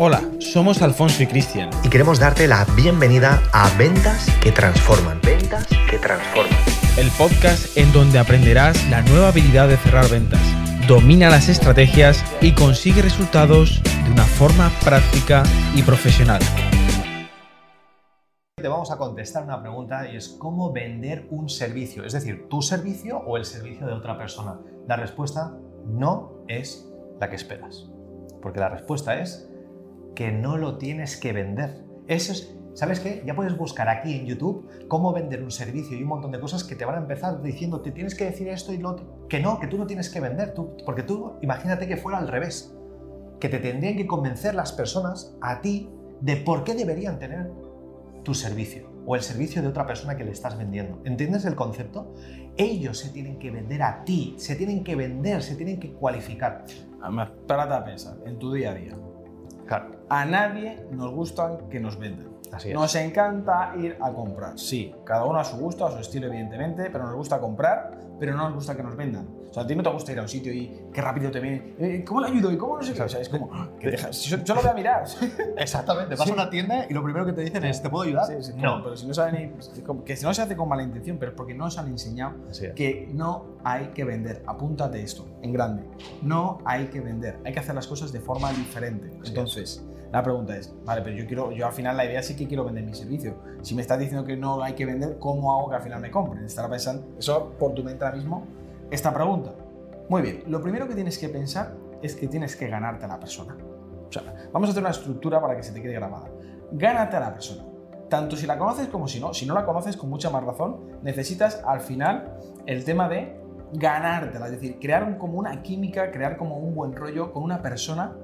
Hola, somos Alfonso y Cristian. Y queremos darte la bienvenida a Ventas que Transforman. Ventas que Transforman. El podcast en donde aprenderás la nueva habilidad de cerrar ventas. Domina las estrategias y consigue resultados de una forma práctica y profesional. Te vamos a contestar una pregunta y es cómo vender un servicio, es decir, tu servicio o el servicio de otra persona. La respuesta no es la que esperas, porque la respuesta es que no lo tienes que vender. Eso es, ¿sabes qué? Ya puedes buscar aquí en YouTube cómo vender un servicio y un montón de cosas que te van a empezar diciendo, te tienes que decir esto y lo. Que no, que tú no tienes que vender, tú, porque tú, imagínate que fuera al revés, que te tendrían que convencer las personas a ti de por qué deberían tener tu servicio o el servicio de otra persona que le estás vendiendo. ¿Entiendes el concepto? Ellos se tienen que vender a ti, se tienen que vender, se tienen que cualificar. Además, párate a pensar en tu día a día. Claro. A nadie nos gusta que nos vendan. Así es. Nos encanta ir a comprar. Sí, cada uno a su gusto, a su estilo, evidentemente, pero nos gusta comprar, pero no nos gusta que nos vendan. O sea, a ti no te gusta ir a un sitio y qué rápido te viene. eh, ¿Cómo le ayudo? ¿Y cómo no sé qué? O sea, es como, "Ah, que yo, yo lo voy a mirar. Exactamente, vas Sí. a una tienda y lo primero que te dicen es, ¿te puedo ayudar? Sí, sí, no. pero si no saben que si no se hace con mala intención, pero es porque no os han enseñado es. que no hay que vender. Apúntate esto en grande. No hay que vender. Hay que hacer las cosas de forma diferente. Entonces, la pregunta es, vale, pero yo quiero, yo al final la idea sí que quiero vender mi servicio. Si me estás diciendo que no hay que vender, ¿cómo hago que al final me compren? Estará pensando eso por tu mente ahora mismo esta pregunta. Muy bien, lo primero que tienes que pensar es que tienes que ganarte a la persona. O sea, vamos a hacer una estructura para que se te quede grabada. Gánate a la persona. Tanto si la conoces como si no. Si no la conoces, con mucha más razón, necesitas al final el tema de ganártela. Es decir, crear como una química, crear como un buen rollo con una persona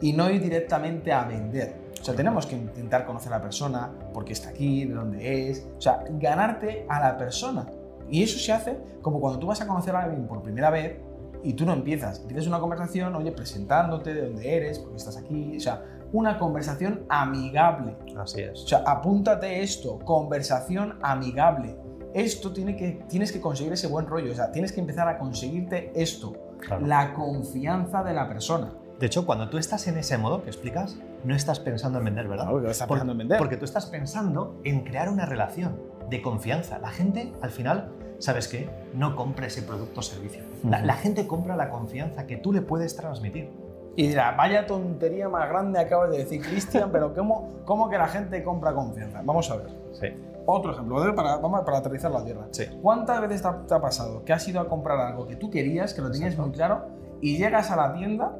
y no ir directamente a vender. O sea, tenemos que intentar conocer a la persona, por qué está aquí, de dónde es. O sea, ganarte a la persona. Y eso se hace como cuando tú vas a conocer a alguien por primera vez y tú no empiezas. Empiezas una conversación, oye, presentándote de dónde eres, por qué estás aquí. O sea, una conversación amigable. Así es. O sea, apúntate esto, conversación amigable. Esto tiene que, tienes que conseguir ese buen rollo, o sea, tienes que empezar a conseguirte esto, Claro. la confianza de la persona. De hecho, cuando tú estás en ese modo que explicas, no estás pensando en vender, ¿verdad? Claro, que estás pensando en vender. Porque tú estás pensando en crear una relación de confianza. La gente, al final, ¿sabes qué? No compra ese producto o servicio. La, gente compra la confianza que tú le puedes transmitir. Y dirá, vaya tontería más grande acabas de decir, Cristian, pero ¿cómo, ¿cómo que la gente compra confianza? Vamos a ver. Sí. Otro ejemplo, para, vamos, para aterrizar la tierra. Sí. ¿Cuántas veces te ha, te ha pasado que has ido a comprar algo que tú querías, que lo tenías Exacto. muy claro, y llegas a la tienda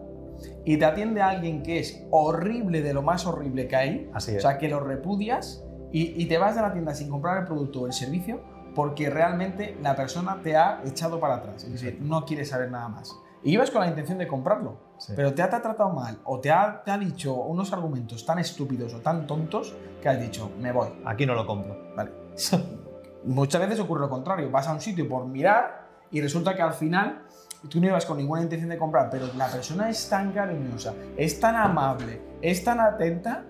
y te atiende alguien que es horrible de lo más horrible que hay? Así O sea, que lo repudias y, y te vas de la tienda sin comprar el producto o el servicio porque realmente la persona te ha echado para atrás. Es decir, no quiere saber nada más. Y ibas con la intención de comprarlo, Sí. pero te ha, te ha tratado mal o te ha, te ha dicho unos argumentos tan estúpidos o tan tontos que has dicho, me voy. Aquí no lo compro. Vale. Muchas veces ocurre lo contrario. Vas a un sitio por mirar y resulta que al final tú no ibas con ninguna intención de comprar, pero la persona es tan cariñosa, es tan amable, es tan atenta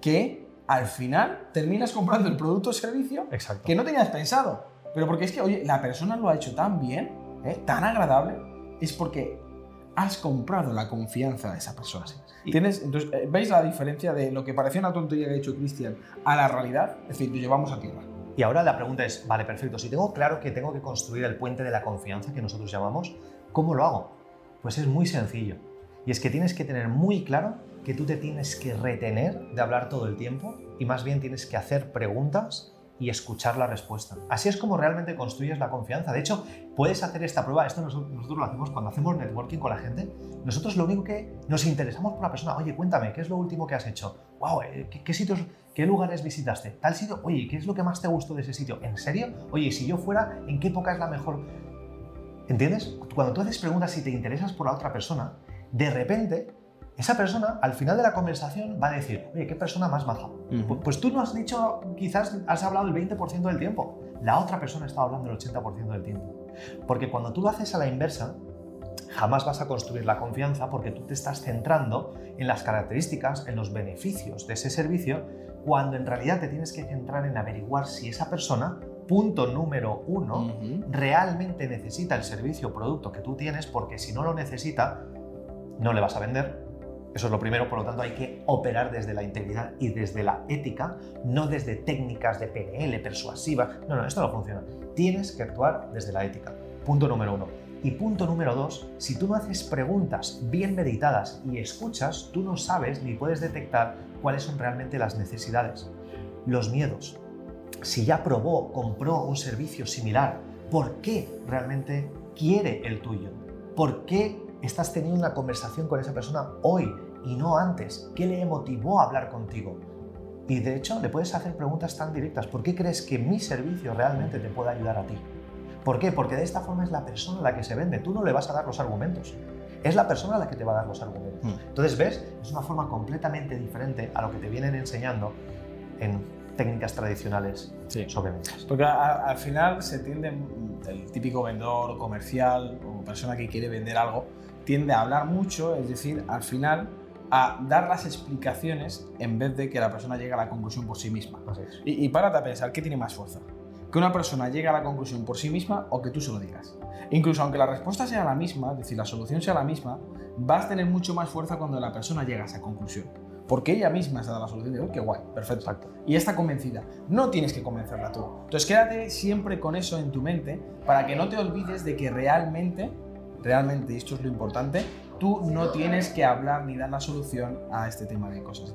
que al final terminas comprando el producto o servicio Exacto. que no tenías pensado. Pero porque es que, oye, la persona lo ha hecho tan bien, ¿eh? tan agradable, es porque has comprado la confianza de esa persona. ¿Tienes? Entonces, eh, ¿veis la diferencia de lo que parecía una tontería que ha hecho Cristian a la realidad? Es decir, lo llevamos a tierra. Y ahora la pregunta es, vale, perfecto, si tengo claro que tengo que construir el puente de la confianza que nosotros llamamos, ¿cómo lo hago? Pues es muy sencillo. Y es que tienes que tener muy claro que tú te tienes que retener de hablar todo el tiempo y más bien tienes que hacer preguntas y escuchar la respuesta. Así es como realmente construyes la confianza. De hecho, puedes hacer esta prueba, esto nosotros, lo hacemos cuando hacemos networking con la gente, nosotros lo único que nos interesamos por la persona, oye, cuéntame, ¿qué es lo último que has hecho? Wow, eh, ¿qué, qué sitios, qué lugares visitaste? Tal sitio, oye, ¿qué es lo que más te gustó de ese sitio? ¿En serio? Oye, si yo fuera, ¿en qué época es la mejor? ¿Entiendes? Cuando tú haces preguntas y te interesas por la otra persona, de repente esa persona al final de la conversación va a decir, oye, ¿qué persona más maja? Pu- Pues tú no has dicho, quizás has hablado el 20% del tiempo, la otra persona está hablando el 80% del tiempo. Porque cuando tú lo haces a la inversa, jamás vas a construir la confianza porque tú te estás centrando en las características, en los beneficios de ese servicio, cuando en realidad te tienes que centrar en averiguar si esa persona, punto número uno, realmente necesita el servicio o producto que tú tienes, porque si no lo necesita, no le vas a vender Eso es lo primero, por lo tanto hay que operar desde la integridad y desde la ética, no desde técnicas de PNL persuasivas. No, no, esto no funciona. Tienes que actuar desde la ética. Punto número uno. Y punto número dos, si tú no haces preguntas bien meditadas y escuchas, tú no sabes ni puedes detectar cuáles son realmente las necesidades, los miedos. Si ya probó, compró un servicio similar, ¿por qué realmente quiere el tuyo? ¿Por qué estás teniendo una conversación con esa persona hoy y no antes? ¿Qué le motivó a hablar contigo? Y de hecho le puedes hacer preguntas tan directas. ¿Por qué crees que mi servicio realmente te puede ayudar a ti? ¿Por qué? Porque de esta forma es la persona a la que se vende. Tú no le vas a dar los argumentos. Es la persona a la que te va a dar los argumentos. Hmm. Entonces, ¿ves? Es una forma completamente diferente a lo que te vienen enseñando en técnicas tradicionales sobre ventas. Porque al final se tiende, el típico vendedor comercial o persona que quiere vender algo, tiende a hablar mucho, es decir, al final a dar las explicaciones en vez de que la persona llegue a la conclusión por sí misma. Y, y párate a pensar, ¿qué tiene más fuerza? Que una persona llegue a la conclusión por sí misma o que tú se lo digas. Incluso aunque la respuesta sea la misma, es decir, la solución sea la misma, vas a tener mucho más fuerza cuando la persona llega a esa conclusión. Porque ella misma se da la solución de, oh, qué guay, perfecto. Exacto. Y está convencida. No tienes que convencerla tú. Entonces quédate siempre con eso en tu mente para que no te olvides de que realmente, realmente, y esto es lo importante, tú no tienes que hablar ni dar la solución a este tema de cosas.